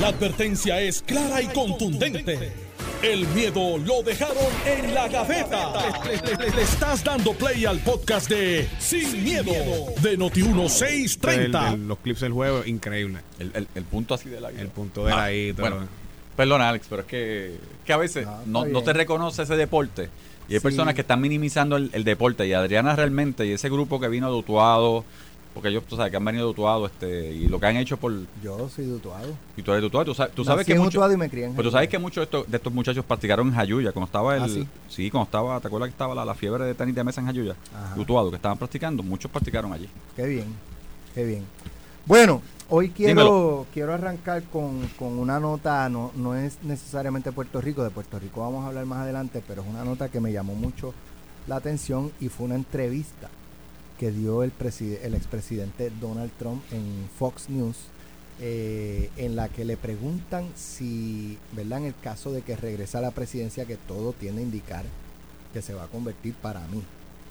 La advertencia es clara y contundente. El miedo lo dejaron en la gaveta. Le, le- le estás dando play al podcast de Sin, miedo, de Noti1630. El- el- los clips del juego, increíble. El, el- el punto así de la El punto de Ah, ahí, todo. bueno, perdona, Alex, pero es que, que a veces No, está no, te reconoce ese deporte. Y hay Sí. personas que están minimizando el, el deporte. Y Adriana realmente, y ese grupo que vino de Utuado, porque ellos, tú sabes, que han venido de Utuado, este, y lo que han hecho por. Yo soy de Utuado. Y tú eres de Utuado, tú sabes, tú sabes Nací que en mucho- Utuado y me crié en Pero tú Jayuya. sabes que muchos de estos, de estos muchachos practicaron en Jayuya, cuando estaba el. ¿Ah, sí? sí? cuando estaba, ¿te acuerdas que estaba la, la fiebre de tenis de mesa en Jayuya? Ajá. Utuado, que estaban practicando, muchos practicaron allí. Qué bien, qué bien. Bueno, hoy quiero, Dímelo. quiero arrancar con, con una nota, no, no es necesariamente Puerto Rico, de Puerto Rico vamos a hablar más adelante, pero es una nota que me llamó mucho la atención y fue una entrevista que dio el, el expresidente Donald Trump en Fox News, eh, en la que le preguntan si, ¿verdad? En el caso de que regrese a la presidencia, que todo tiende a indicar que se va a convertir para mí.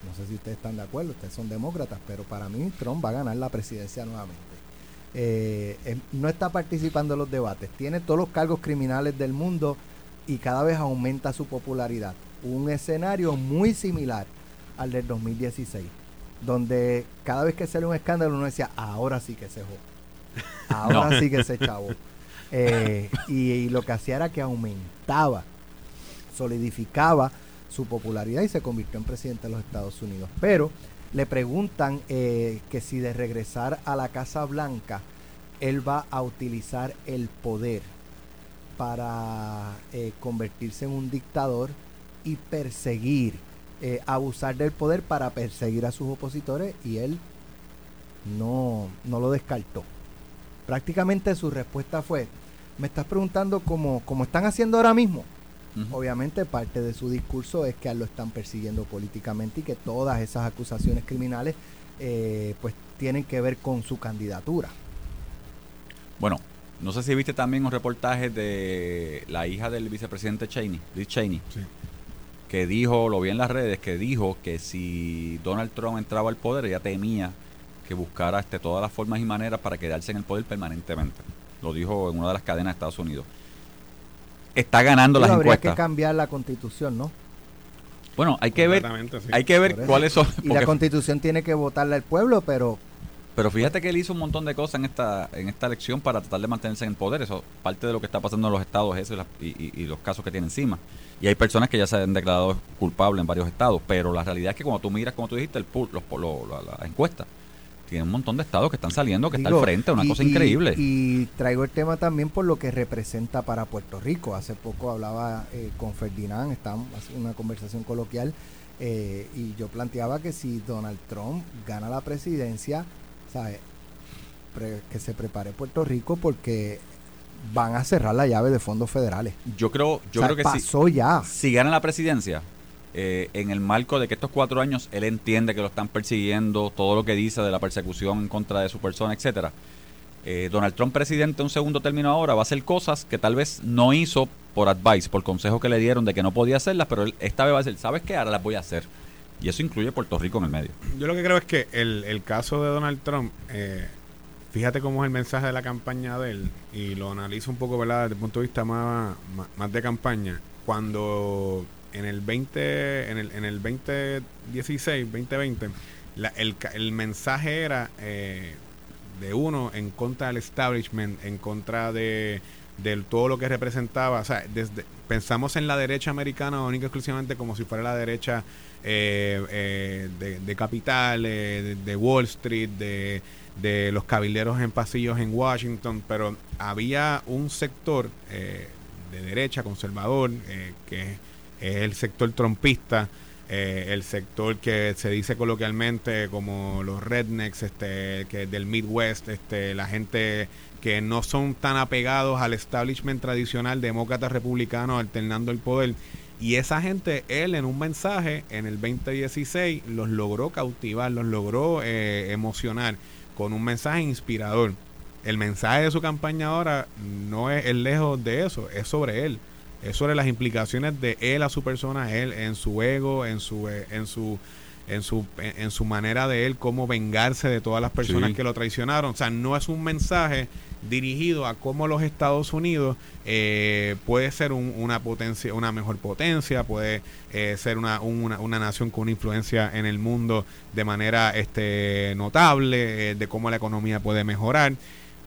No sé si ustedes están de acuerdo, ustedes son demócratas, pero para mí Trump va a ganar la presidencia nuevamente. Eh, no está participando en los debates, tiene todos los cargos criminales del mundo y cada vez aumenta su popularidad. Un escenario muy similar al del 2016, donde cada vez que sale un escándalo uno decía, ahora sí que se jode, ahora sí que se chavo. Eh, y, y lo que hacía era que aumentaba, solidificaba su popularidad y se convirtió en presidente de los Estados Unidos. Pero le preguntan eh, que si de regresar a la Casa Blanca, él va a utilizar el poder para eh, convertirse en un dictador y perseguir, eh, abusar del poder para perseguir a sus opositores y él no, no lo descartó. Prácticamente su respuesta fue, me estás preguntando como, como están haciendo ahora mismo. Obviamente parte de su discurso es que a lo están persiguiendo políticamente y que todas esas acusaciones criminales eh, pues tienen que ver con su candidatura. Bueno, no sé si viste también un reportaje de la hija del vicepresidente Cheney, Liz Cheney, Sí. Que dijo, lo vi en las redes, que dijo que si Donald Trump entraba al poder, ella temía que buscara este, todas las formas y maneras para quedarse en el poder permanentemente. Lo dijo en una de las cadenas de Estados Unidos. Está ganando Pero las habría encuestas. que cambiar la constitución, ¿no? Bueno, hay que ver, sí. hay que ver cuáles son. Y la constitución tiene que votarla el pueblo, pero Pero fíjate que él hizo un montón de cosas en esta en esta elección para tratar de mantenerse en el poder. Eso parte de lo que está pasando en los estados eso y, y- los casos que tiene encima. Y hay personas que ya se han declarado culpables en varios estados. Pero la realidad es que cuando tú miras, como tú dijiste, el pool, los, lo- la, la encuesta, tiene un montón de estados que están saliendo, que está Digo, al frente, una y- cosa increíble. Y traigo el tema también por lo que representa para Puerto Rico. Hace poco hablaba eh, con Ferdinand, estábamos haciendo una conversación coloquial, eh, y yo planteaba que si Donald Trump gana la presidencia, que se prepare Puerto Rico porque van a cerrar la llave de fondos federales. yo creo, yo O sea, creo que pasó ya. si gana la presidencia, eh, en el marco de que estos cuatro años él entiende que lo están persiguiendo, todo lo que dice de la persecución en contra de su persona, etcétera. eh, Donald Trump presidente un segundo término ahora va a hacer cosas que tal vez no hizo por advice, por consejo que le dieron de que no podía hacerlas, pero él esta vez va a decir, ¿sabes qué? Ahora las voy a hacer. Y eso incluye Puerto Rico en el medio. Yo lo que creo es que el, el caso de Donald Trump, eh, fíjate cómo es el mensaje de la campaña de él, y lo analizo un poco, ¿verdad?, desde el punto de vista más, más, de campaña. Cuando en el 20, en el, en el 2016, 2020, la- el, el mensaje era eh, de uno en contra del establishment, en contra de de todo lo que representaba, o sea, desde pensamos en la derecha americana única y exclusivamente como si fuera la derecha eh, eh, de, de capital, de, de Wall Street, de, de los cabilderos en pasillos en Washington, pero había un sector eh, de derecha conservador eh, que es el sector trompista, eh, el sector que se dice coloquialmente como los rednecks, este, que del Midwest, este, la gente que no son tan apegados al establishment tradicional demócrata republicano alternando el poder. Y esa gente, él en un mensaje en el 2016 los logró cautivar, los logró eh, emocionar con un mensaje inspirador. El mensaje de su campaña ahora no es lejos de eso, es sobre él. Es sobre las implicaciones de él a su persona, él en su ego, en su, eh, en su en su en, en su manera de él cómo vengarse de todas las personas Sí. que lo traicionaron. O sea, no es un mensaje dirigido a cómo los Estados Unidos eh, puede ser un- una potencia, una mejor potencia, puede eh, ser una, una, una nación con una influencia en el mundo de manera este, notable, eh, de cómo la economía puede mejorar.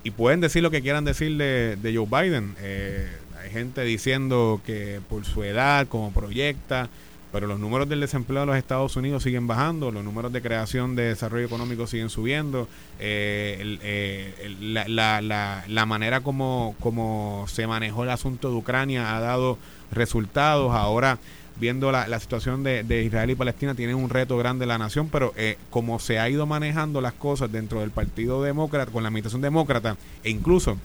Y pueden decir lo que quieran decir de, de Joe Biden. Eh, hay gente diciendo que por su edad, como proyecta, pero los números del desempleo de los Estados Unidos siguen bajando, los números de creación de desarrollo económico siguen subiendo, eh, eh, la manera como, como se manejó el asunto de Ucrania ha dado resultados. Ahora, viendo la, la situación de, de Israel y Palestina, tiene un reto grande la nación, pero eh, como se ha ido manejando las cosas dentro del Partido Demócrata, con la administración demócrata, e incluso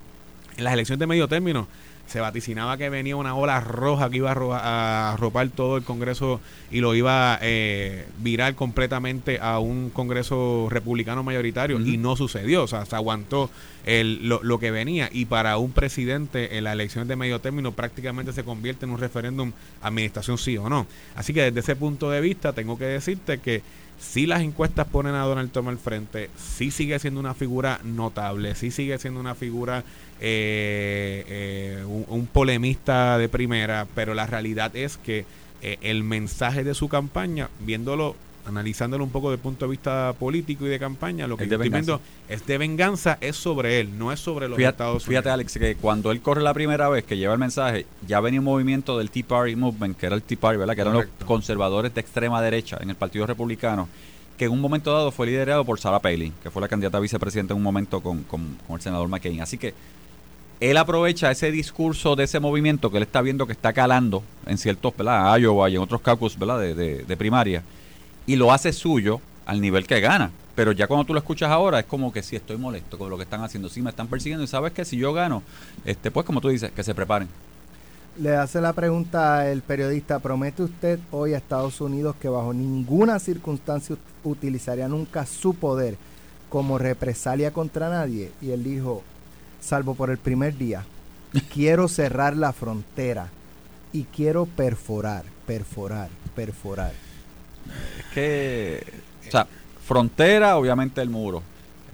en las elecciones de medio término, se vaticinaba que venía una ola roja que iba a, arropar todo el Congreso y lo iba a eh, virar completamente a un Congreso republicano mayoritario y no sucedió, o sea, se aguantó lo, lo que venía y para un presidente en las elecciones de medio término prácticamente se convierte en un referéndum administración sí o no. Así que desde ese punto de vista tengo que decirte que si las encuestas ponen a Donald Trump al frente, sí sigue siendo una figura notable, sí sigue siendo una figura, eh, eh, un, un polemista de primera, pero la realidad es que eh, el mensaje de su campaña, viéndolo, analizándolo un poco desde el punto de vista político y de campaña, lo que Es yo estoy venganza. viendo es de venganza, es sobre él, no es sobre los Fíjate, Estados Unidos. fíjate, Alex, que cuando él corre la primera vez que lleva el mensaje, ya venía un movimiento del Tea Party Movement, que era el Tea Party, ¿verdad? Que eran los conservadores de extrema derecha en el Partido Republicano, que en un momento dado fue liderado por Sarah Palin, que fue la candidata a vicepresidenta en un momento con, con- con el senador McCain. Así que él aprovecha ese discurso de ese movimiento que él está viendo que está calando en ciertos, ¿verdad? Iowa y en otros caucus, ¿verdad? De, de- de primaria, y lo hace suyo al nivel que gana. Pero ya cuando tú lo escuchas ahora es como que sí estoy molesto con lo que están haciendo, sí me están persiguiendo y sabes que si yo gano, este pues como tú dices, que se preparen. Le hace la pregunta el periodista, ¿promete usted hoy a Estados Unidos que bajo ninguna circunstancia ut- utilizaría nunca su poder como represalia contra nadie? Y él dijo, salvo por el primer día, quiero cerrar la frontera y quiero perforar, perforar, perforar. Que, o sea, frontera, obviamente el muro.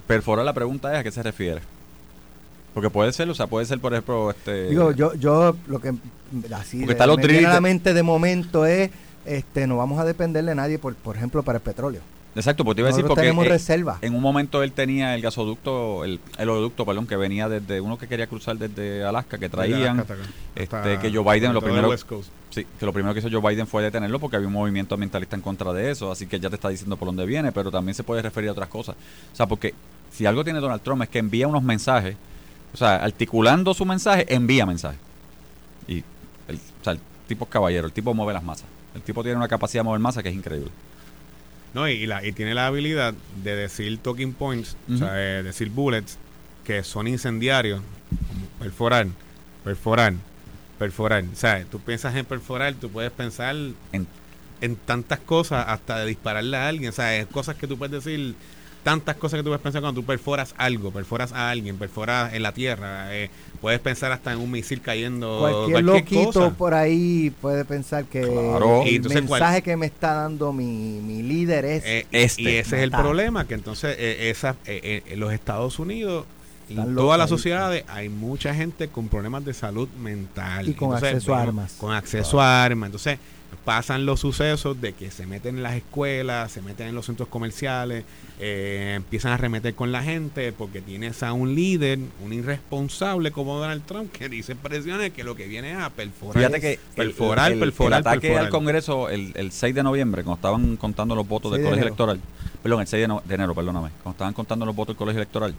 Perforar la pregunta es a qué se refiere. Porque puede ser, o sea, puede ser, por ejemplo, este... Digo, yo, yo lo que así de- está los me viene a drills la de- mente de momento es, este, no vamos a depender de nadie, por, por ejemplo, para el petróleo. Exacto, pues te iba a decir Nosotros porque tenemos eh, reserva. en un momento él tenía el gasoducto, el, el oleoducto, perdón, que venía desde uno que quería cruzar desde Alaska, que traían, este, que Joe Biden lo primero, sí, que lo primero que hizo Joe Biden fue detenerlo porque había un movimiento ambientalista en contra de eso, así que ya te está diciendo por dónde viene, pero también se puede referir a otras cosas. O sea, porque si algo tiene Donald Trump es que envía unos mensajes, o sea, articulando su mensaje, envía mensajes. Y el, o sea, el tipo es caballero, el tipo mueve las masas. El tipo tiene una capacidad de mover masas que es increíble. No, y, la, y tiene la habilidad de decir talking points, o sea, decir bullets que son incendiarios, perforar, perforar, perforar. O sea, tú piensas en perforar, tú puedes pensar En- en tantas cosas, hasta de dispararle a alguien. O sea, es cosas que tú puedes decir, tantas cosas que tú puedes pensar cuando tú perforas algo, perforas a alguien, perforas en la tierra. eh, puedes pensar hasta en un misil cayendo. Cualquier, loquito cosa. por ahí puede pensar que Claro. el Y entonces, ¿cuál- mensaje que me está dando mi, mi líder es... Eh, Este. Y ese es el problema, que entonces eh, esa, eh, eh, en los Estados Unidos y en todas las sociedades hay mucha gente con problemas de salud mental. Y con acceso a armas. Con acceso a armas. Entonces pasan los sucesos de que se meten en las escuelas, se meten en los centros comerciales, eh, empiezan a arremeter con la gente porque tienes a un líder, un irresponsable como Donald Trump que dice expresiones que lo que viene es a perforar. Fíjate que Perforar, el- perforar, el ataque perforar. al Congreso el, el 6 de noviembre, cuando estaban contando los votos del 6 de colegio enero. electoral, perdón, el 6 de, no- de enero, perdóname, cuando estaban contando los votos del colegio electoral,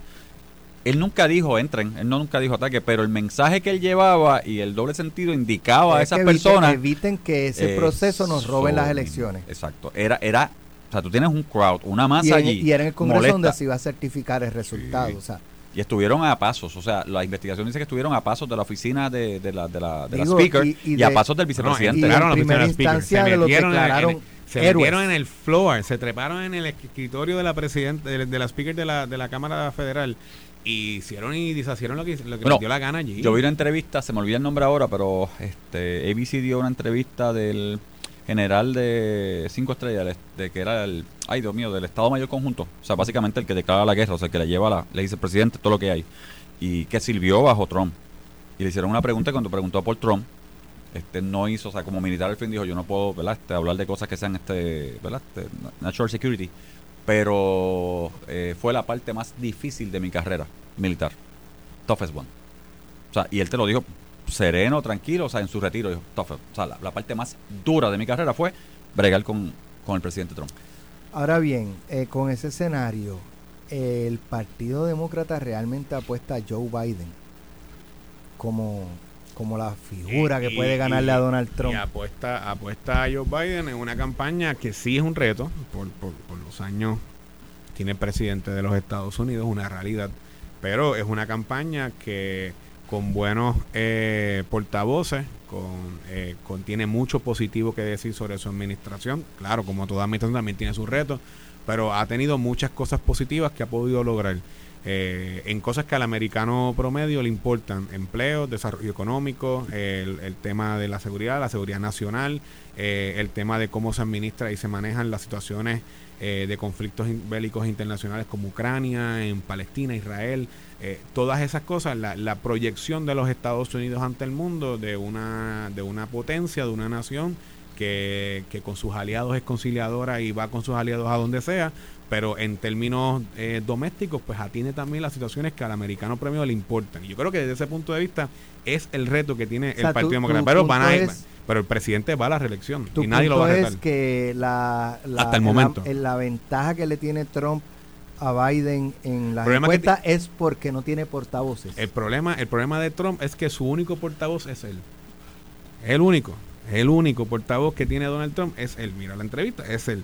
él nunca dijo entren, él no nunca dijo ataque, pero el mensaje que él llevaba y el doble sentido indicaba a es esas que eviten- personas. Eviten que ese eh, proceso nos roben las elecciones. Exacto, era, era, o sea, tú tienes un crowd, una Y, masa en, allí. y era en el Congreso molesta, donde se iba a certificar el resultado. Sí. O sea, Y estuvieron a pasos, o sea, la investigación dice que estuvieron a pasos de la oficina de, de la, de la, de la speaker y- y, y a de- pasos del y vicepresidente. en entraron a la primera instancia se de lo metieron en el- declararon en el- se héroes. metieron en el floor, se treparon en el escritorio de la presidenta, de, de la speaker de la, de la Cámara Federal y hicieron y deshacieron lo que, lo que Bueno, les dio la gana allí. Yo vi una entrevista, se me olvida el nombre ahora, pero este ABC dio una entrevista del general de cinco estrellas, el- de que era el, ay Dios mío, del Estado Mayor Conjunto, o sea, básicamente el que declara la guerra, o sea, el que le lleva la, le dice presidente todo lo que hay. y que sirvió bajo Trump. Y le hicieron una pregunta y cuando preguntó por Trump, este no hizo, o sea, como militar al fin dijo, yo no puedo, ¿verdad? Este, hablar de cosas que sean este, ¿verdad? Este, natural security, pero eh, fue la parte más difícil de mi carrera militar. Toughest one. O sea, y él te lo dijo sereno, tranquilo, o sea, en su retiro, dijo, tough. O sea, la, la parte más dura de mi carrera fue bregar con, con el presidente Trump. Ahora bien, eh, con ese escenario, el Partido Demócrata realmente apuesta a Joe Biden como, como la figura que Y- puede y- ganarle a Donald Y Trump. apuesta, apuesta a Joe Biden en una campaña que sí es un reto por, por, por los años tiene el presidente de los Estados Unidos, una realidad, pero es una campaña que con buenos eh, portavoces, con, eh, contiene mucho positivo que decir sobre su administración. Claro, como toda administración también tiene sus retos, pero ha tenido muchas cosas positivas que ha podido lograr. Eh, en cosas que al americano promedio le importan, empleos, desarrollo económico, el, tema de la seguridad, la seguridad nacional, eh, el tema de cómo se administra y se manejan las situaciones eh, de conflictos bélicos internacionales como Ucrania, en Palestina, Israel, todas esas cosas, la, la proyección de los Estados Unidos ante el mundo de una, de una potencia, de una nación que, que con sus aliados es conciliadora y va con sus aliados a donde sea, pero en términos eh, domésticos, pues atiende también las situaciones que al americano premio le importan. Y yo creo que desde ese punto de vista es el reto que tiene O sea, el Partido Demócrata. Pero, van a ir- es- pero el presidente va a la reelección y nadie lo va a es retar. que la, la- Hasta el momento. en la ventaja que le tiene Trump a Biden en la encuesta es porque no tiene portavoces. El problema, el problema de Trump es que su único portavoz es él. El único. El único portavoz que tiene Donald Trump es él. Mira la entrevista, es él.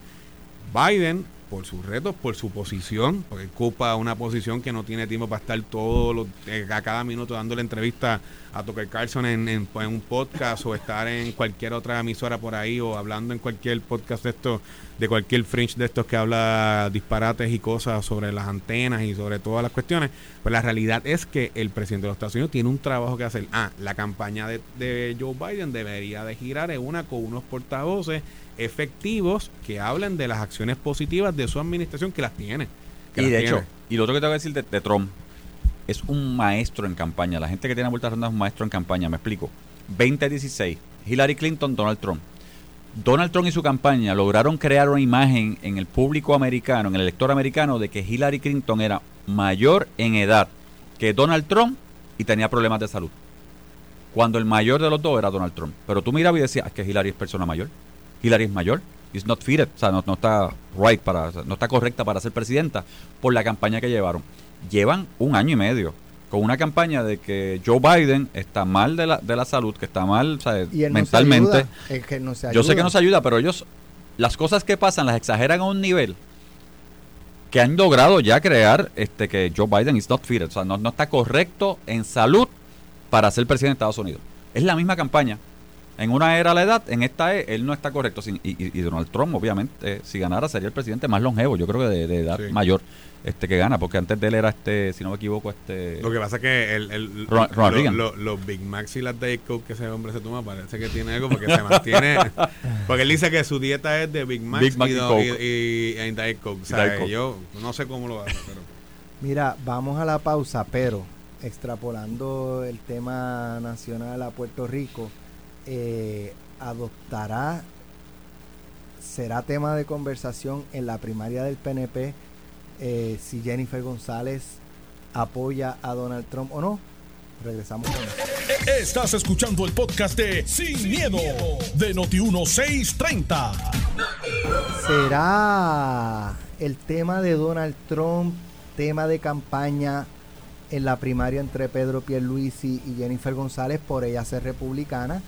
Biden, por sus retos, por su posición, porque ocupa una posición que no tiene tiempo para estar todo lo- eh, a cada minuto dándole entrevista a Tucker Carlson en, en- en un podcast o estar en cualquier otra emisora por ahí o hablando en cualquier podcast de estos, de cualquier fringe de estos que habla disparates y cosas sobre las antenas y sobre todas las cuestiones. Pues la realidad es que el presidente de los Estados Unidos tiene un trabajo que hacer. Ah, la campaña de, de Joe Biden debería de girar en una con unos portavoces efectivos que hablen de las acciones positivas de su administración que las tiene. que Y las de tiene. hecho, y lo otro que tengo que decir de, de Trump, es un maestro en campaña. La gente que tiene vuelta ronda es un maestro en campaña, me explico. 2016, Hillary Clinton, Donald Trump. Donald Trump y su campaña lograron crear una imagen en el público americano, en el elector americano, de que Hillary Clinton era mayor en edad que Donald Trump y tenía problemas de salud. Cuando el mayor de los dos era Donald Trump. Pero tú mirabas y decías, "Ah, es que Hillary es persona mayor. Hillary es mayor. It's not fitted. O sea, no, no está right para, no está correcta para ser presidenta por la campaña que llevaron. Llevan un año y medio con una campaña de que Joe Biden está mal de la, de la salud, que está mal o sea, y mentalmente. ayuda, es que no se Yo sé ayuda. que nos ayuda, pero ellos, las cosas que pasan las exageran a un nivel que han logrado ya crear este que Joe Biden is not fitted, o sea, no, no está correcto en salud para ser presidente de Estados Unidos. Es la misma campaña. En una era la edad, en esta es, él no está correcto. Sin- Y, Donald Trump, obviamente, eh, si ganara, sería el presidente más longevo, yo creo que de, de edad Sí. mayor este que gana, porque antes de él era este, si no me equivoco, este Lo que pasa es que el, el- Ronald lo- Reagan. lo- los Big Macs y las Diet Coke que ese hombre se toma parece que tiene algo porque se mantiene. porque él dice que su dieta es de Big Macs Big Mac y, y Coke. y, y- y Diet Coke. O sea, Diet Coke. yo no sé cómo lo hace, pero. Mira, vamos a la pausa, pero extrapolando el tema nacional a Puerto Rico, eh, adoptará, será tema de conversación en la primaria del PNP eh, si Jennifer González apoya a Donald Trump o no. Regresamos con eso. Estás escuchando el podcast de Sin, miedo, de Noti1630. ¿Será el tema de Donald Trump tema de campaña en la primaria entre Pedro Pierluisi y Jennifer González por ella ser republicana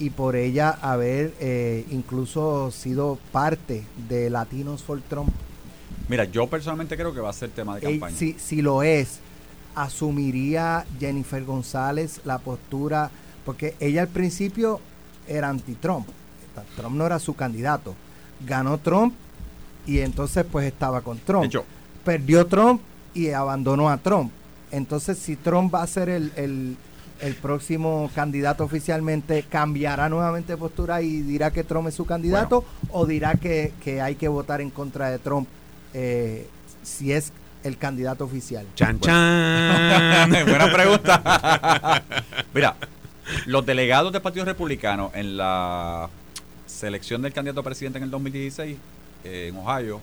y por ella haber eh, incluso sido parte de Latinos for Trump? Mira, yo personalmente creo que va a ser tema de campaña. si, si lo es, asumiría Jennifer González la postura, porque ella al principio era anti-Trump. Trump no era su candidato. Ganó Trump y entonces pues estaba con Trump. Hecho, Perdió Trump y abandonó a Trump. Entonces si Trump va a ser el, el- el próximo candidato oficialmente, ¿cambiará nuevamente de postura y dirá que Trump es su candidato o dirá que, que hay que votar en contra de Trump eh, si es el candidato oficial? Chan, chan. Buena pregunta. Mira, los delegados del Partido Republicano en la selección del candidato a presidente en el 2016 eh, en Ohio,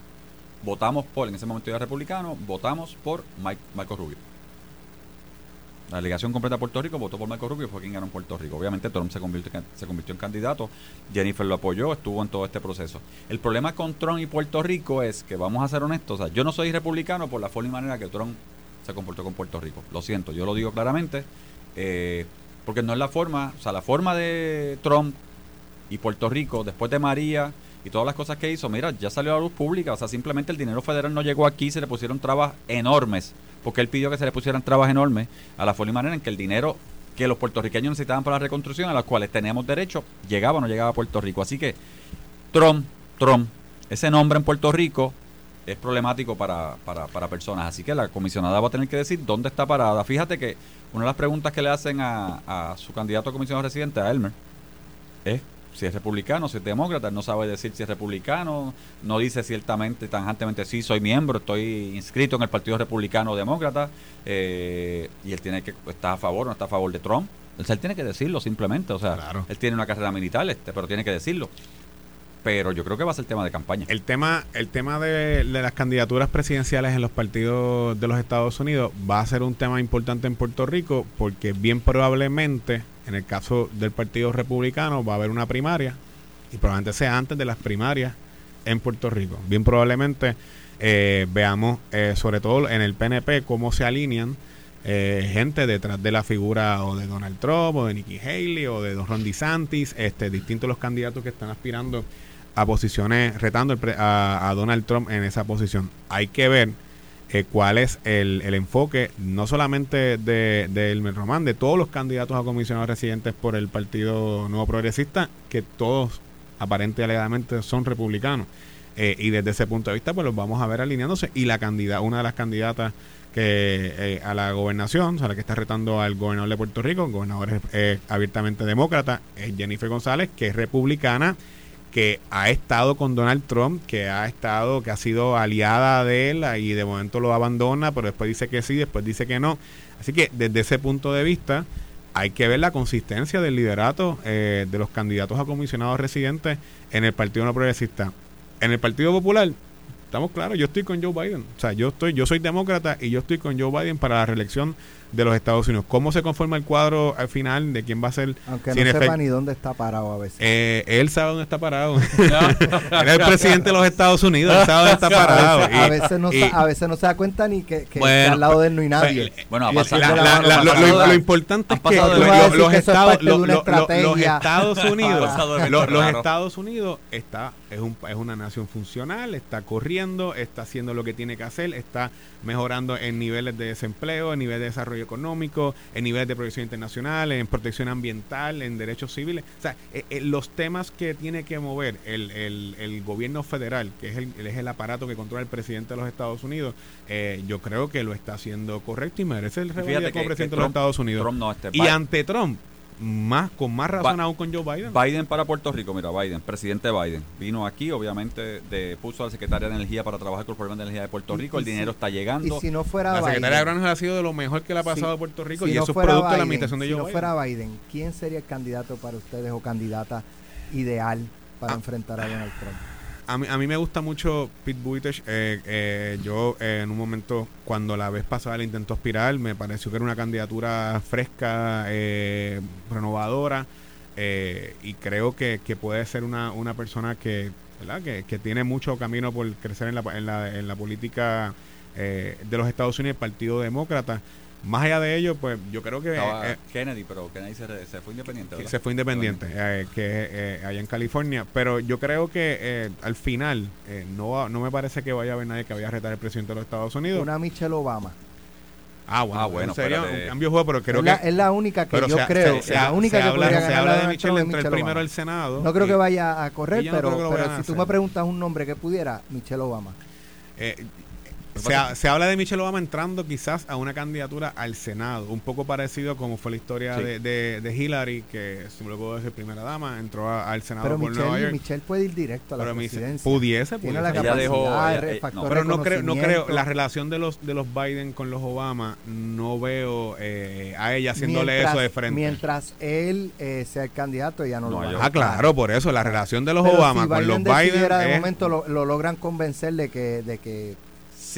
votamos por, en ese momento era republicano, votamos por Mike, Marco Rubio. La delegación completa de Puerto Rico votó por Marco Rubio, fue quien ganó en Puerto Rico. Obviamente Trump se convirtió, se convirtió en candidato, Jennifer lo apoyó, estuvo en todo este proceso. El problema con Trump y Puerto Rico es que, vamos a ser honestos, o sea, yo no soy republicano por la forma y manera que Trump se comportó con Puerto Rico. Lo siento, yo lo digo claramente, eh, porque no es la forma, o sea, la forma de Trump y Puerto Rico, después de María y todas las cosas que hizo, mira, ya salió a la luz pública, o sea, simplemente el dinero federal no llegó aquí, se le pusieron trabas enormes, porque él pidió que se le pusieran trabas enormes a la forma y manera en que el dinero que los puertorriqueños necesitaban para la reconstrucción, a las cuales teníamos derecho, llegaba o no llegaba a Puerto Rico. Así que Trump, Trump, ese nombre en Puerto Rico es problemático para, para, para personas. Así que la comisionada va a tener que decir dónde está parada. Fíjate que una de las preguntas que le hacen a, a su candidato a comisionado residente, a Elmer, es si es republicano, si es demócrata, no sabe decir si es republicano, no dice ciertamente, tangentemente, sí, soy miembro, estoy inscrito en el Partido Republicano o Demócrata, eh, y él tiene que, está a favor o no está a favor de Trump. O sea, él tiene que decirlo simplemente, o sea, Claro. él tiene una carrera militar, este, pero tiene que decirlo. Pero yo creo que va a ser tema de campaña. El tema, el tema de, de las candidaturas presidenciales en los partidos de los Estados Unidos va a ser un tema importante en Puerto Rico porque bien probablemente en el caso del Partido Republicano va a haber una primaria y probablemente sea antes de las primarias en Puerto Rico. Bien probablemente eh, veamos eh, sobre todo en el PNP cómo se alinean eh, gente detrás de la figura o de Donald Trump o de Nikki Haley o de Don Ron DeSantis, este, distintos los candidatos que están aspirando a posiciones, retando el pre- a, a Donald Trump en esa posición. Hay que ver eh, cuál es el, el enfoque, no solamente de, de Elmer Román, de todos los candidatos a comisionados residentes por el Partido Nuevo Progresista, que todos aparentemente alegadamente son republicanos. Eh, y desde ese punto de vista, pues los vamos a ver alineándose. Y la candidata, una de las candidatas que eh, a la gobernación, o sea, la que está retando al gobernador de Puerto Rico, el gobernador es eh, abiertamente demócrata, es Jennifer González, que es republicana, que ha estado con Donald Trump, que ha estado, que ha sido aliada de él y de momento lo abandona, pero después dice que sí, después dice que no. Así que desde ese punto de vista hay que ver la consistencia del liderato eh, de los candidatos a comisionados residentes en el Partido No Progresista. En el Partido Popular, estamos claros, yo estoy con Joe Biden. O sea, yo estoy, yo soy demócrata y yo estoy con Joe Biden para la reelección de los Estados Unidos. ¿Cómo se conforma el cuadro al final de quién va a ser? Aunque si no sepa ni dónde está parado a veces. eh, él sabe dónde está parado. él es el presidente de los Estados Unidos, él sabe dónde está parado. a, veces, a Y- veces no y- a veces no se da cuenta ni que, que- Bueno, que al lado de él no hay nadie. pues, Bueno, ha pasado- la- la la- lo, lo importante es que los, que estados, lo- los Unidos, los. Estados Unidos está es, un, es una nación funcional, está corriendo, está haciendo lo que tiene que hacer, está mejorando en niveles de desempleo, en niveles de desarrollo económico, en niveles de protección internacional, en protección ambiental, en derechos civiles. O sea, eh, eh, los temas que tiene que mover el, el- el gobierno federal, que es el, es el aparato que controla el presidente de los Estados Unidos, eh, yo creo que lo está haciendo correcto y merece el que- como presidente de los Estados Unidos. No, y ante Trump, más con más razón Ba- aún con Joe Biden. Biden para Puerto Rico, mira, Biden, presidente Biden, vino aquí, obviamente, de, puso a la secretaria de Energía para trabajar con el programa de energía de Puerto Y- Rico, y el si- dinero está Y llegando. si no fuera la secretaria de Biden, Granja ha sido de lo mejor que le ha pasado Si- a Puerto Rico si y no eso es fuera producto de la Biden, administración de si Joe no Biden. fuera Biden, ¿quién sería el candidato para ustedes o candidata ideal para Ah. enfrentar a Donald Trump? A mí, a mí me gusta mucho Pete Buttigieg. Eh, eh, yo eh, en un momento, cuando la vez pasada le intentó aspirar, me pareció que era una candidatura fresca, eh, renovadora, eh, y creo que, que puede ser una, una persona que, ¿verdad? Que, que tiene mucho camino por crecer en la, en la, en la política de los Estados Unidos, el Partido Demócrata. Más allá de ello, pues yo creo que... Estaba eh, Kennedy, pero Kennedy se, re- se fue independiente. se fue independiente, eh, que eh, allá en California. Pero yo creo que eh, al final eh, no, va- no me parece que vaya a haber nadie que vaya a retar al presidente de los Estados Unidos. Una Michelle Obama. ah, bueno, Ah, bueno, sería espérate. un cambio de juego, pero creo es, la, que... es la única que yo creo. se- se- la única se que habla, podría se ganar habla de Michelle entre el primero Obama. del Senado. No creo y, que vaya a correr, no pero, si tú me preguntas un nombre que pudiera, Michelle Obama. eh, Se, ha- se habla de Michelle Obama entrando quizás a una candidatura al Senado, un poco parecido como fue la historia Sí. de, de- de Hillary, que si me lo puedo decir primera dama, entró a- al Senado Pero por Nueva Michelle, York. Michelle puede ir directo a la pero presidencia. pudiese, pudiese. la Ella capacidad, dejó- el ella- eh, no. Pero no creo, no creo, la relación de los de los Biden con los Obama, no veo eh, a ella haciéndole Mientras- eso de frente. Mientras él eh, sea el candidato, ella no, No, lo va yo- ah, claro, por eso, la relación de los Pero Obama si con los Biden de momento lo, lo logran convencer de que, de que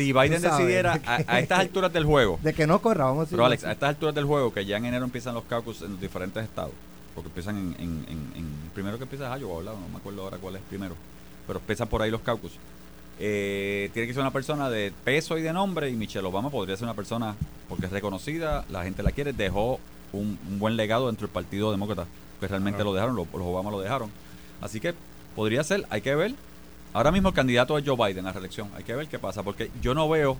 Si Biden decidiera que- a, a estas alturas del juego, de que no corra, vamos a decir. pero Alex, a estas alturas del juego, que ya en enero empiezan los caucus en los diferentes estados, porque empiezan en, en, en- en- primero que empieza es Iowa. No me acuerdo ahora cuál es primero, pero empiezan por ahí los caucus. Eh, tiene que ser una persona de peso y de nombre y Michelle Obama podría ser una persona porque es reconocida, la gente la quiere, dejó un, un buen legado dentro del Partido Demócrata, que realmente lo dejaron, los, los Obama lo dejaron. Así que podría ser, hay que ver. Ahora mismo el candidato es Joe Biden a reelección, hay que ver qué pasa, porque yo no veo,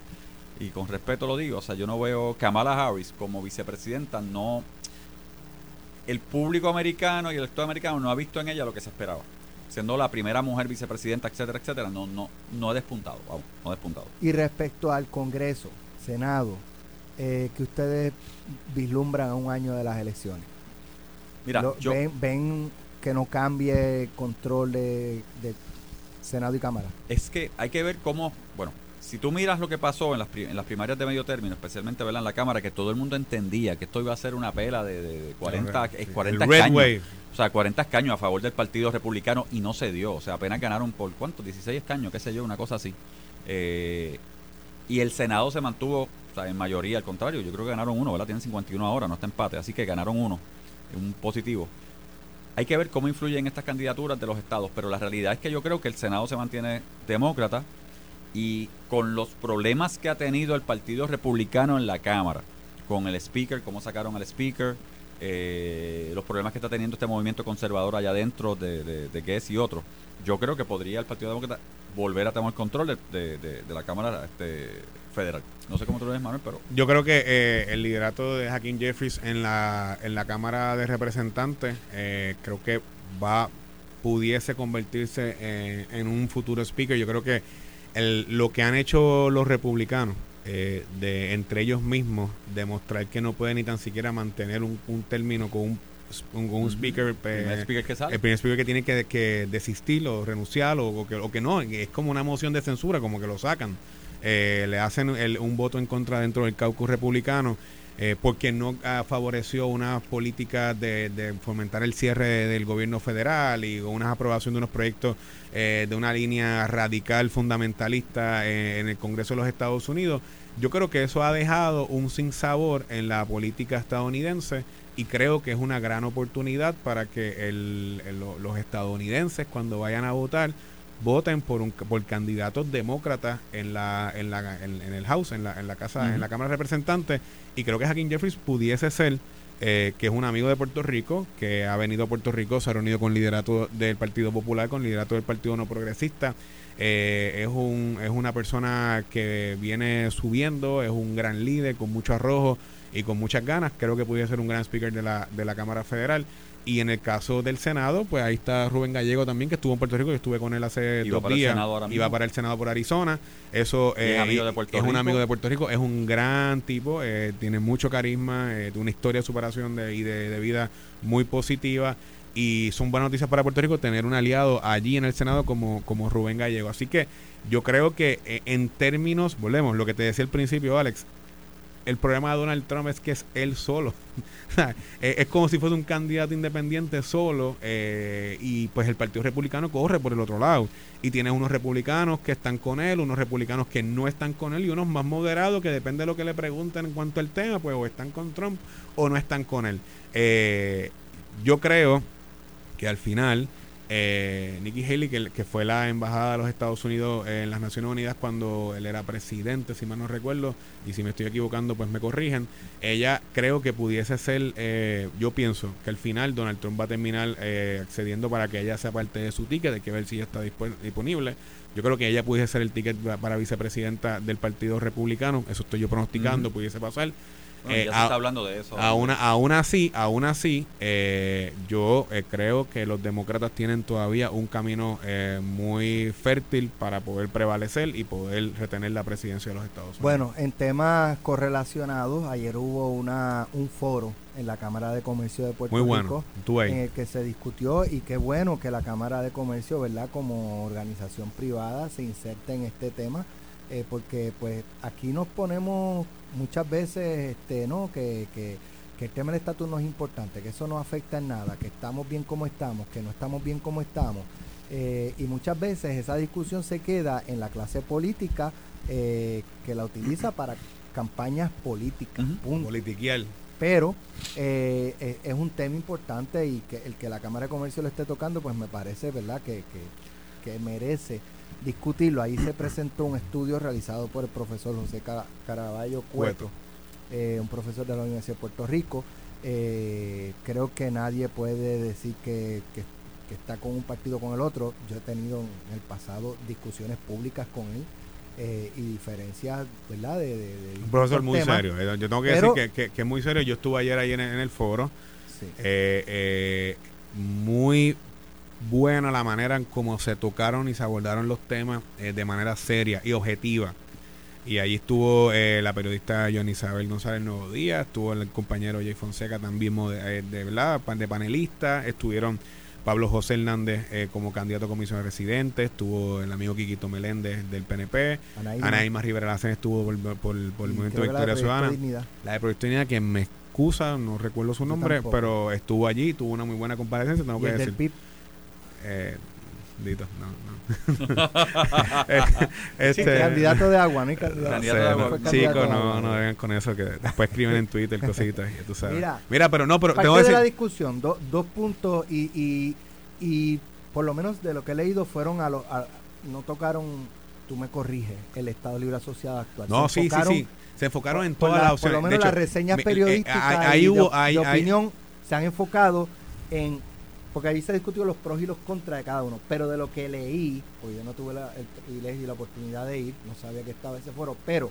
y con respeto lo digo, o sea, yo no veo Kamala Harris como vicepresidenta, no... El público americano y el electorado americano no ha visto en ella lo que se esperaba. Siendo la primera mujer vicepresidenta, etcétera, etcétera, no, no, no ha despuntado, vamos, no ha despuntado. Y respecto al Congreso, Senado, eh, que ustedes vislumbran a un año de las elecciones. Mira, Lo- yo, ven, ven que no cambie el control de, de Senado y Cámara. es que hay que ver cómo, bueno, si tú miras lo que pasó en las, pri- en las primarias de medio término, especialmente ¿verdad? en la Cámara, que todo el mundo entendía que esto iba a ser una pela de, de- de 40, Sí, eh, el 40 Red escaños. Wave. O sea, 40 escaños a favor del Partido Republicano y no se dio. O sea, apenas ganaron por cuánto, 16 escaños, qué sé yo, una cosa así. Eh, y el Senado se mantuvo, o sea, en mayoría, al contrario, yo creo que ganaron uno, ¿verdad? Tienen 51 ahora, no está empate, así que ganaron uno, un positivo. Hay que ver cómo influyen estas candidaturas de los estados, pero la realidad es que yo creo que el Senado se mantiene demócrata y con los problemas que ha tenido el Partido Republicano en la Cámara, con el Speaker, cómo sacaron al Speaker, eh, los problemas que está teniendo este movimiento conservador allá adentro de, de, de Guess y otros, yo creo que podría el Partido Demócrata volver a tomar control de, de- de- la Cámara este, Federal. No sé cómo tú lo ves, Manuel, pero Yo creo que eh, el liderato de Hakeem Jeffries en la, en la Cámara de Representantes eh, creo que va pudiese convertirse en, en un futuro speaker. Yo creo que el, lo que han hecho los republicanos, eh, de entre ellos mismos, demostrar que no pueden ni tan siquiera mantener un, un término con un, un- un speaker. el primer eh, speaker que sale. el primer speaker que tiene que, que desistir o renunciar o, o que, o que no, es como una moción de censura, como que lo sacan. Eh, le hacen el- un voto en contra dentro del caucus republicano eh, porque no ah, favoreció una política de, de fomentar el cierre del gobierno federal y una aprobación de unos proyectos eh, de una línea radical fundamentalista en el Congreso de los Estados Unidos. Yo creo que eso ha dejado un sinsabor en la política estadounidense y creo que es una gran oportunidad para que el- el- lo- los estadounidenses cuando vayan a votar voten por un por candidatos demócratas en la en la en, en el House en la, en la casa en la Cámara de Representantes. Y creo que Hakeem Jeffries pudiese ser eh, que es un amigo de Puerto Rico que ha venido a Puerto Rico se ha reunido con liderato del Partido Popular con liderato del Partido No Progresista. Eh, es un es una persona que viene subiendo es un gran líder con mucho arrojo y con muchas ganas creo que pudiese ser un gran speaker de la de la Cámara Federal y en el caso del Senado, pues ahí está Rubén Gallego también, que estuvo en Puerto Rico, yo estuve con él hace va dos días. Va para el Senado por Arizona. Eso es eh, amigo de Puerto es un amigo de Puerto Rico, es un gran tipo, eh, tiene mucho carisma, eh, tiene una historia de superación de, y de, de vida muy positiva. Y son buenas noticias para Puerto Rico tener un aliado allí en el Senado como, como Rubén Gallego. Así que yo creo que en términos, volvemos, lo que te decía al principio, Alex, el problema de Donald Trump es que es él solo. Es, como si fuese un candidato independiente solo eh, y pues el Partido Republicano corre por el otro lado. Y tienes unos republicanos que están con él, unos republicanos que no están con él y unos más moderados que depende de lo que le pregunten en cuanto al tema, pues o están con Trump o no están con él. Eh, yo creo que al final eh, Nikki Haley, que, que fue la embajada de los Estados Unidos en las Naciones Unidas cuando él era presidente, si mal no recuerdo, y si me estoy equivocando, pues me corrigen. Ella creo que pudiese ser, eh, yo pienso que al final Donald Trump va a terminar eh, accediendo para que ella sea parte de su ticket, hay que ver si ya está disponible. Yo creo que ella pudiese ser el ticket pa- para vicepresidenta del Partido Republicano, eso estoy yo pronosticando, pudiese pasar. No, ya Eh, se a- está hablando de eso. Aún, aún así, aún así, eh, yo eh, creo que los demócratas tienen todavía un camino eh, muy fértil para poder prevalecer y poder retener la presidencia de los Estados Unidos. Bueno, en temas correlacionados, ayer hubo una un foro en la Cámara de Comercio de Puerto muy bueno. Rico Tú ahí. en el que se discutió y qué bueno que la Cámara de Comercio, ¿verdad? Como organización privada se inserte en este tema, eh, porque pues aquí nos ponemos muchas veces, este, ¿no? Que, que, que el tema del estatus no es importante, que eso no afecta en nada, que estamos bien como estamos, que no estamos bien como estamos. Eh, y muchas veces esa discusión se queda en la clase política eh, que la utiliza para campañas políticas. Punto Politiquial. pero eh, eh, es un tema importante y que el que la Cámara de Comercio lo esté tocando, pues me parece, ¿verdad?, que, que, que merece discutirlo. Ahí se presentó un estudio realizado por el profesor José Cara- Caraballo Cueto, eh, un profesor de la Universidad de Puerto Rico. Eh, creo que nadie puede decir que, que- que está con un partido o con el otro. Yo he tenido en el pasado discusiones públicas con él eh, y diferencias, ¿verdad?, de, de, de Un profesor muy temas. serio. Yo tengo que Pero- decir que, es muy serio. Yo estuve ayer ahí en el, en el foro. Sí. Muy buena la manera en cómo se tocaron y se abordaron los temas eh, de manera seria y objetiva. Y ahí estuvo eh, la periodista Johnny Isabel González Nuevo Día, estuvo el compañero Jay Fonseca también eh, de, verdad, de panelista, estuvieron Pablo José Hernández eh, como candidato a comisión de residente, estuvo el amigo Quiquito Meléndez del PNP, Anaíma. Rivera Lacen estuvo por, por- por el Movimiento Victoria Ciudadana. Dignidad. La de Proyecto Dignidad, que me excusa, no recuerdo su Yo nombre, tampoco. pero estuvo allí, tuvo una muy buena comparecencia, tengo Y que el del decir. PIB. Eh, Dito, no, no. Eh, este, candidato de agua, ¿no? hay candidato. Sé, de no, agua. Chicos, de no, no vengan con eso, que después escriben en Twitter cositas, y tú sabes. Mira, Mira, pero no, pero Parte tengo que de la discusión, do- dos puntos y, y, y por lo menos de lo que he leído fueron a los... no tocaron, tú me corriges, el Estado Libre Asociado actual. no, sí, sí, sí, se enfocaron en por todas la- las Por opciones. lo De menos hecho, las reseñas eh, periodísticas ahí- ahí de- hubo, de, ahí- ahí- opinión se han enfocado en... Porque ahí se discutió los pros y los contras de cada uno. Pero de lo que leí, porque yo no tuve la- el privilegio y la oportunidad de ir, no sabía que estaba ese foro, pero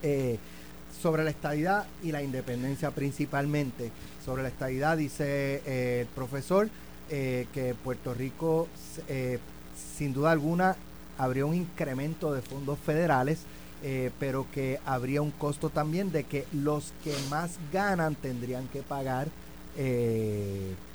eh, sobre la estadidad y la independencia principalmente. Sobre la estadidad dice eh, el profesor eh, que Puerto Rico sin duda alguna habría un incremento de fondos federales, pero que habría un costo también de que los que más ganan tendrían que pagar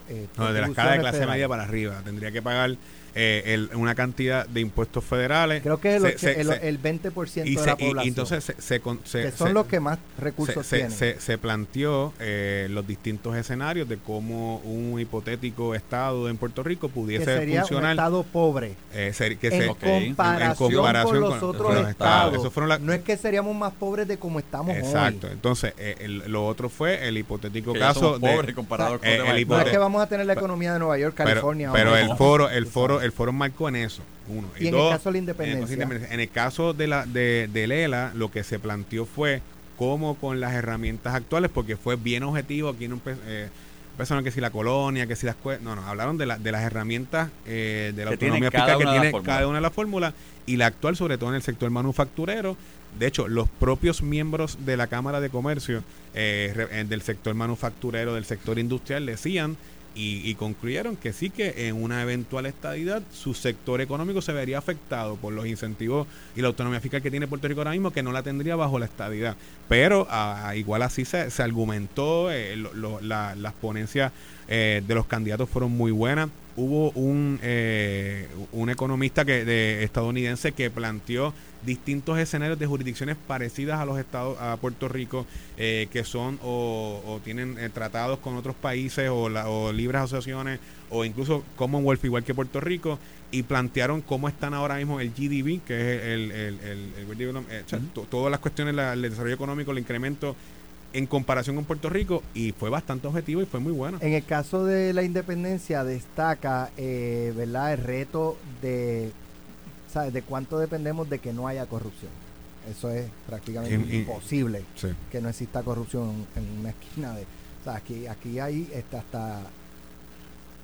eh, No, de la escala de clase media para arriba. Tendría que pagar eh, el- una cantidad de impuestos federales. Creo que el, Se- se- el, se- el 20% y, de se- la y- y población. entonces se, se con- se- que son se- los que más recursos se- tienen. se- se planteó eh, los distintos escenarios de cómo un hipotético estado en Puerto Rico que pudiese sería un funcionar. estado pobre. eh, ser- que en, se- Ok. comparación en comparación con los con- otros con los estados. estados. Eso fueron la- no es que seríamos más pobres de como estamos Exacto. hoy. Entonces, eh, el- lo otro fue el hipotético Que caso de. pobres comparados con eh, el No es que vamos a tener la economía de Nueva York, pero, California. pero ahora. el foro, el Tú foro, el foro marcó en eso. Uno. Y en el dos, caso de la en el caso de independencia. independencia. En el caso de la de, de Lela, lo que se planteó fue cómo con las herramientas actuales, porque fue bien objetivo, aquí no eh, empezaron que si la colonia, que si las cue- no, no, hablaron de, la, de las herramientas eh, de la Que autonomía fiscal que tiene cada una de las fórmulas y la actual sobre todo en el sector manufacturero. De hecho, los propios miembros de la Cámara de Comercio eh, re- eh, del sector manufacturero, del sector industrial, decían y, y concluyeron que sí que en una eventual estadidad su sector económico se vería afectado por los incentivos y la autonomía fiscal que tiene Puerto Rico ahora mismo que no la tendría bajo la estadidad. Pero ah, igual así se, argumentó, eh, las ponencias eh, de los candidatos fueron muy buenas. Hubo un, eh, un economista que, de, estadounidense que planteó distintos escenarios de jurisdicciones parecidas a los estados a Puerto Rico eh, que son o, o tienen eh, tratados con otros países o, la- o libres asociaciones o incluso Commonwealth igual que Puerto Rico y plantearon cómo están ahora mismo el GDP que es el, el, el- el Development- eh, to- todas las cuestiones la- el desarrollo económico el incremento en comparación con Puerto Rico y fue bastante objetivo y fue muy bueno En el caso de la independencia destaca, eh, ¿verdad? El reto de, ¿sabes? De cuánto dependemos de que no haya corrupción. Eso es prácticamente En- en- imposible sí. que no exista corrupción en una esquina de, o sea, aquí, aquí hay este, hasta,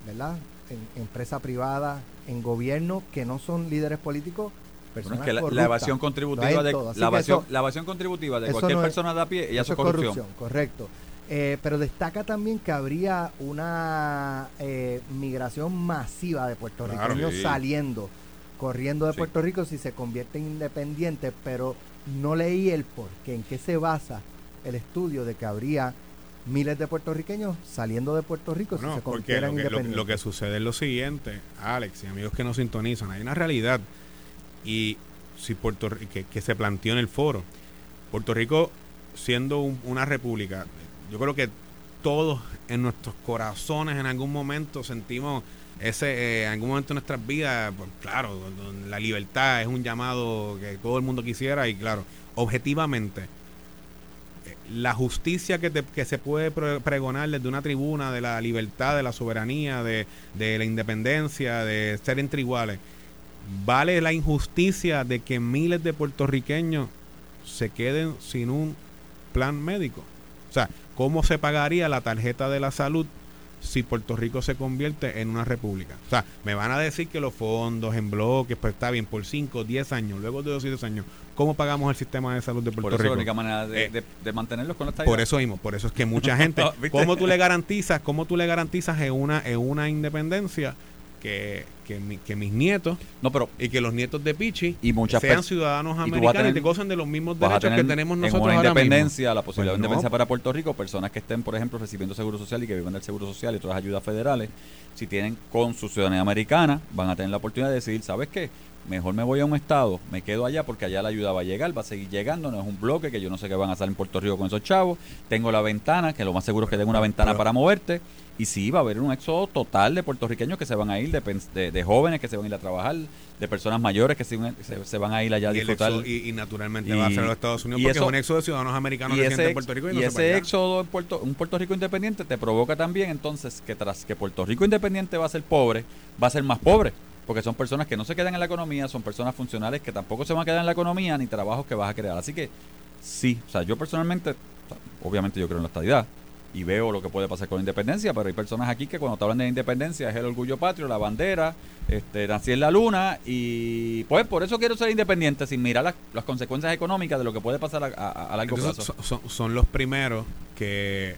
¿verdad? En empresa privada, en gobierno que no son líderes políticos personas es que la, evasión contributiva de la evasión, eso- la evasión contributiva de cualquier no es- persona de a pie, ella Eso es corrupción. correcto. Eh, pero destaca también que habría una eh, migración masiva de puertorriqueños Claro, sí. saliendo, corriendo de Sí. Puerto Rico si se convierte en independiente, pero no leí el por qué, en qué se basa el estudio de que habría miles de puertorriqueños saliendo de Puerto Rico Bueno, si se convirtieran lo que, lo, independientes. lo que sucede es lo siguiente, Alex y amigos que nos sintonizan, hay una realidad y si Puerto que, que se planteó en el foro, Puerto Rico siendo un- una república, yo creo que todos en nuestros corazones en algún momento sentimos ese, eh, en algún momento de nuestras vidas, pues, claro, la libertad es un llamado que todo el mundo quisiera y claro, objetivamente eh, la justicia que, te- que se puede pre- pregonar desde una tribuna de la libertad, de la soberanía, de, de la independencia, de ser entre iguales, vale la injusticia de que miles de puertorriqueños se queden sin un plan médico. O sea, ¿cómo se pagaría la tarjeta de la salud si Puerto Rico se convierte en una república? O sea, me van a decir que los fondos en bloques, pues está bien, por 5, 10 años, luego de 2 y 10 años, ¿cómo pagamos el sistema de salud de Puerto Por eso Rico? la única manera de, Eh, de, de mantenerlos con la. Por eso mismo, por eso es que mucha gente. ¿cómo tú le garantizas, cómo tú le garantizas en una, en una independencia que, que, mi- que mis nietos No, pero y que los nietos de Pichi Y muchas sean ciudadanos y americanos y tener- te gozan de los mismos derechos que tenemos en nosotros una ahora mismo. independencia, la posibilidad Pues de no. independencia para Puerto Rico, personas que estén, por ejemplo, recibiendo seguro social y que vivan del seguro social y otras ayudas federales, si tienen con su ciudadanía americana, van a tener la oportunidad de decidir, ¿sabes qué? Mejor me voy a un estado, me quedo allá porque allá la ayuda va a llegar, va a seguir llegando, no es un bloque que yo no sé qué van a hacer en Puerto Rico con esos chavos. Tengo la ventana, que lo más seguro es que tengo una ventana pero- para moverte. Y sí, va a haber un éxodo total de puertorriqueños que se van a ir, de, de, de jóvenes que se van a ir a trabajar, de personas mayores que se, se- se van a ir allá a y, disfrutar. y, y naturalmente Y- va a ser los Estados Unidos porque eso- es un éxodo de ciudadanos americanos ese, en Puerto Rico y, no se ese allá. éxodo en Puerto, un Puerto Rico independiente te provoca también entonces que tras que Puerto Rico independiente va a ser pobre, va a ser más pobre. Porque son personas que no se quedan en la economía, son personas funcionales que tampoco se van a quedar en la economía ni trabajos que vas a crear. Así que sí, o sea, yo personalmente, obviamente yo creo en la estadidad y veo lo que puede pasar con la independencia, pero hay personas aquí que cuando te hablan de independencia es el orgullo patrio, la bandera, este, nací en la luna y pues por eso quiero ser independiente sin mirar las, las consecuencias económicas de lo que puede pasar a, a- a largo Entonces, plazo. son, son- son los primeros que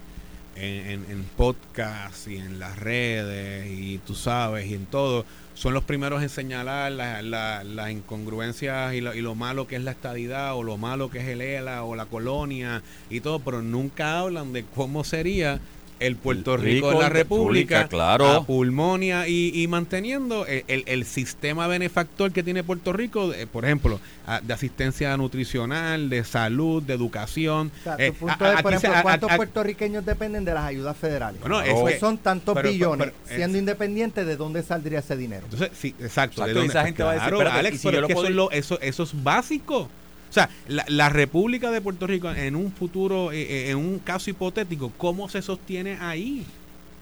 en, en, en podcast y en las redes y tú sabes y en todo son los primeros en señalar la- la- las incongruencias y lo, y lo malo que es la estadidad o lo malo que es el ELA o la colonia y todo, pero nunca hablan de cómo sería el Puerto Rico, la República, República, claro. a pulmonia y, y manteniendo el, el- el sistema benefactor que tiene Puerto Rico, de- por ejemplo, a- de asistencia nutricional, de salud, de educación. O sea, Eh, tu punto a- es, aquí por ejemplo, ¿cuántos a- puertorriqueños dependen de las ayudas federales? Bueno, Claro. eso es- son tantos pero- billones. pero- Siendo es- independiente, ¿de dónde saldría ese dinero? Entonces, sí, exacto. Exacto, ¿de dónde? esa gente va a decir, Claro, Alex, si pero yo es lo que eso, es lo- eso, eso es básico. O sea, la, la República de Puerto Rico, en un futuro, eh, eh, en un caso hipotético, ¿cómo se sostiene ahí?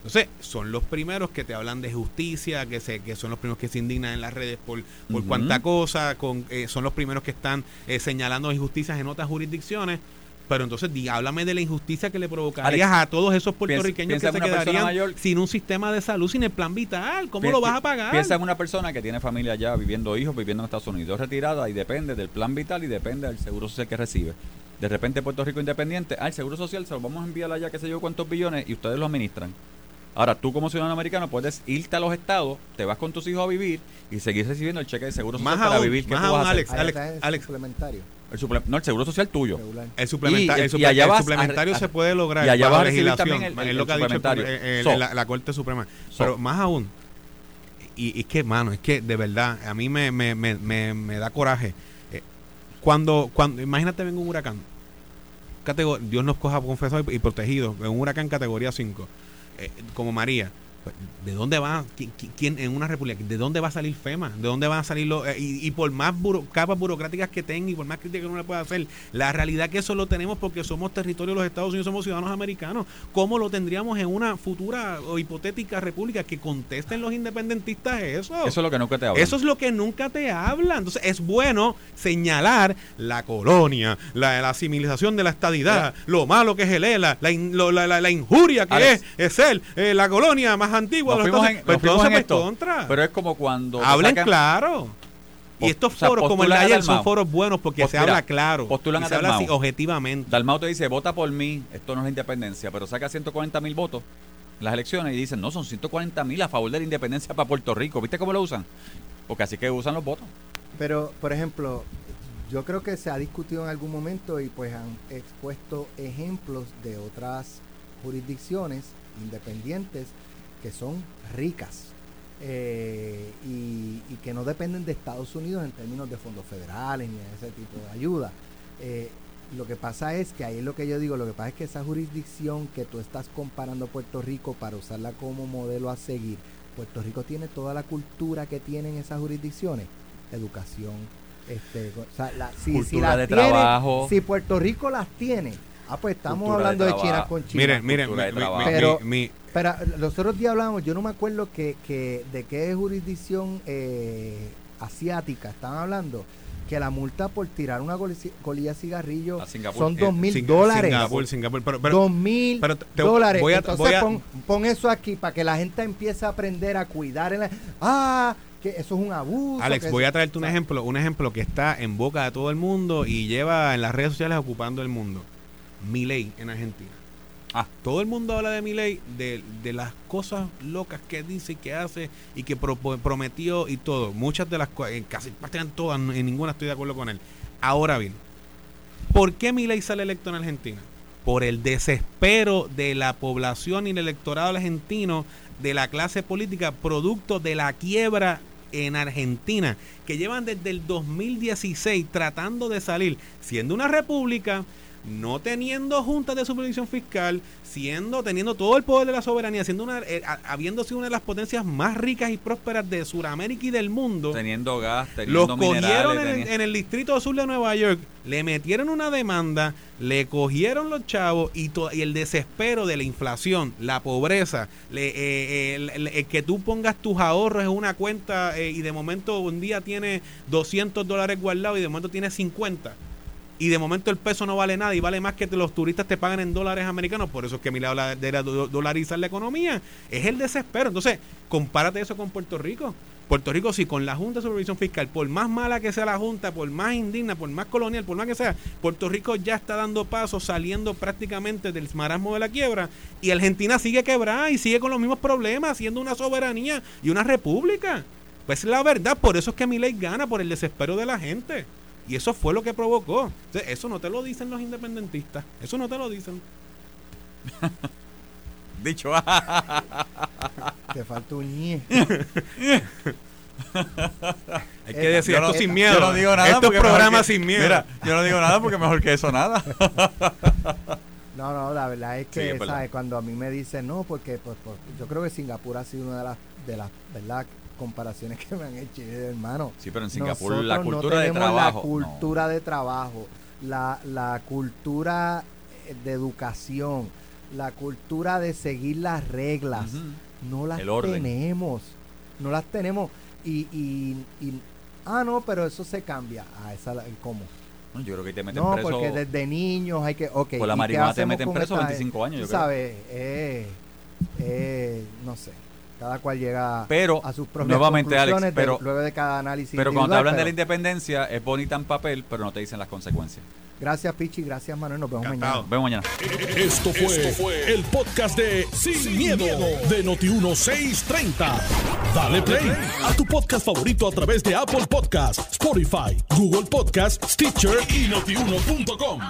Entonces, son los primeros que te hablan de justicia, que se, que son los primeros que se indignan en las redes por, por cuanta cosa, con, eh, son los primeros que están eh, señalando injusticias en otras jurisdicciones. Pero entonces, di, háblame de la injusticia que le provocarías a todos esos puertorriqueños piensa en que se una persona quedarían mayor- sin un sistema de salud, sin el plan vital. ¿Cómo lo vas a pagar? Piensa en una persona que tiene familia allá, viviendo hijos, viviendo en Estados Unidos, retirada y depende del plan vital y depende del seguro social que recibe. De repente Puerto Rico independiente, al seguro social se lo vamos a enviar allá, qué sé yo, cuántos billones, y ustedes lo administran. Ahora, tú como ciudadano americano puedes irte a los estados, te vas con tus hijos a vivir y seguir recibiendo el cheque de seguro social Más para aún, vivir. ¿Qué más tú aún, vas a hacer? Alex, Alex, el Alex. El suple- no, el seguro social tuyo. El, suplementa- Y- el, suple- el a- suplementario a- se puede lograr y allá bajo vas a legislación, también el- es lo el que ha dicho el- suplementario. So. la, la Corte Suprema. So. Pero más aún, y, es que, mano, es que de verdad, a mí me, me, me, me, me da coraje. Eh, cuando, cuando, imagínate, venga un huracán, Dios nos coja confesados y, y protegidos, en un huracán categoría 5, eh, como María. ¿De dónde va? ¿Qui- qui- ¿Quién, en una república? ¿De dónde va a salir FEMA? ¿De dónde van a salir los.? eh, y, y por más buro- capas burocráticas que tenga y por más críticas que uno le pueda hacer, la realidad que eso lo tenemos porque somos territorio de los Estados Unidos, somos ciudadanos americanos. ¿Cómo lo tendríamos en una futura o hipotética república que contesten los independentistas eso? Eso es lo que nunca te hablo. Eso es lo que nunca te hablan. Entonces es bueno señalar la colonia, la, la civilización de la estadidad, lo malo que es el ELA, la, in- lo- la, la- la injuria que Alex. es, es ser eh, la colonia más antigua Nos de los fuimos Estados en, Pues nos fuimos entonces, en pues, esto. contra. Pero es como cuando Hablen sacan- claro. Y estos O sea, foros como el de a ayer son foros buenos porque se habla claro. postulan y a se habla así Dalmau. objetivamente. Dalmau te dice, vota por mí, esto no es la independencia, pero saca 140 mil votos en las elecciones y dicen, no, son 140 mil a favor de la independencia para Puerto Rico. ¿Viste cómo lo usan? Porque así que usan los votos. Pero, por ejemplo, yo creo que se ha discutido en algún momento y pues han expuesto ejemplos de otras jurisdicciones independientes que son ricas eh, y, y que no dependen de Estados Unidos en términos de fondos federales ni de ese tipo de ayuda. Eh, lo que pasa es que ahí es lo que yo digo, lo que pasa es que esa jurisdicción que tú estás comparando Puerto Rico para usarla como modelo a seguir, Puerto Rico tiene toda la cultura que tienen esas jurisdicciones, educación, este, o sea, la- si, si Cultura las de tiene- trabajo. si Puerto Rico las tiene, ah pues estamos Cultura hablando de, China con China. Miren, miren, mi- mi- trabajo. mi- Pero- mi- Pero los otros días hablábamos, yo no me acuerdo que, que de qué jurisdicción eh, asiática estaban hablando, que la multa por tirar una coli- colilla de cigarrillo son eh, dos mil Sing- dólares. Singapur, Singapur. Pero, pero- dos mil pero te- dólares. voy a- Entonces voy a- pon, pon eso aquí para que la gente empiece a aprender a cuidar. el- ah, que eso es un abuso. Alex, voy eso- a traerte un ejemplo, un ejemplo que está en boca de todo el mundo y lleva en las redes sociales ocupando el mundo. Milei en Argentina. Ah. Todo el mundo habla de Milei, de, de las cosas locas que dice y que hace y que pro- prometió y todo. Muchas de las cosas, casi prácticamente todas, en ninguna estoy de acuerdo con él. Ahora bien, ¿por qué Milei sale electo en Argentina? Por el desespero de la población y el electorado argentino, de la clase política, producto de la quiebra en Argentina, que llevan desde el 2016 tratando de salir, siendo una república, no teniendo juntas de supervisión fiscal, siendo teniendo todo el poder de la soberanía, siendo una, eh, habiendo sido una de las potencias más ricas y prósperas de Sudamérica y del mundo. Teniendo gas, teniendo Los cogieron en el, en el distrito sur de Nueva York, le metieron una demanda, le cogieron los chavos y, y el desespero de la inflación, la pobreza, le- eh, eh, el- el- el que tú pongas tus ahorros en una cuenta eh, y de momento un día tiene 200 dólares guardados y de momento tiene 50. Y de momento el peso no vale nada y vale más que los turistas te pagan en dólares americanos. Por eso es que Mila habla de la do- dolarizar la economía. Es el desespero. Entonces, compárate eso con Puerto Rico. Puerto Rico, sí, con la Junta de Supervisión Fiscal, por más mala que sea la Junta, por más indigna, por más colonial, por más que sea, Puerto Rico ya está dando pasos, saliendo prácticamente del marasmo de la quiebra. Y Argentina sigue quebrada y sigue con los mismos problemas, siendo una soberanía y una república. Pues la verdad, por eso es que Milei gana, por el desespero de la gente. Y eso fue lo que provocó. Entonces, eso no te lo dicen los independentistas. Eso no te lo dicen. Dicho, Te falta un ñe. Hay que decir yo esto no- sin miedo. yo no digo nada. Esto porque es mejor programa que- sin miedo. Mira, yo no digo nada porque mejor que eso nada. No, no, la verdad es Sí, que, es verdad. ¿sabes? Cuando a mí me dicen no, porque pues, pues, yo creo que Singapur ha sido una de las, de las ¿verdad? Comparaciones que me han hecho, hermano. Sí, pero en Singapur la no cultura de tenemos trabajo. La cultura de trabajo, la, la cultura eh, de educación, la cultura de seguir las reglas, Ujú. no las tenemos. No las tenemos. Y, y, y- ah, no, pero eso se cambia. Ah, esa ¿cómo? No, yo creo que te meten No, preso. porque desde niños hay que. Okay, Por la ¿y qué marihuana te meten preso esta- 25 años, yo creo. sabes, eh, eh, no sé. Cada cual llega Pero, a sus propias nuevamente, Alex, de- pero- luego de cada análisis. Pero cuando te hablan de la independencia, es bonita en papel, pero no te dicen las consecuencias. Gracias, Pichi. Gracias, Manuel. Nos vemos Encantado. mañana. Nos vemos mañana. Esto fue, el podcast de Sin, miedo, de Noti1630. Dale play a tu podcast favorito a través de Apple Podcasts, Spotify, Google Podcasts, Stitcher y notiuno.com.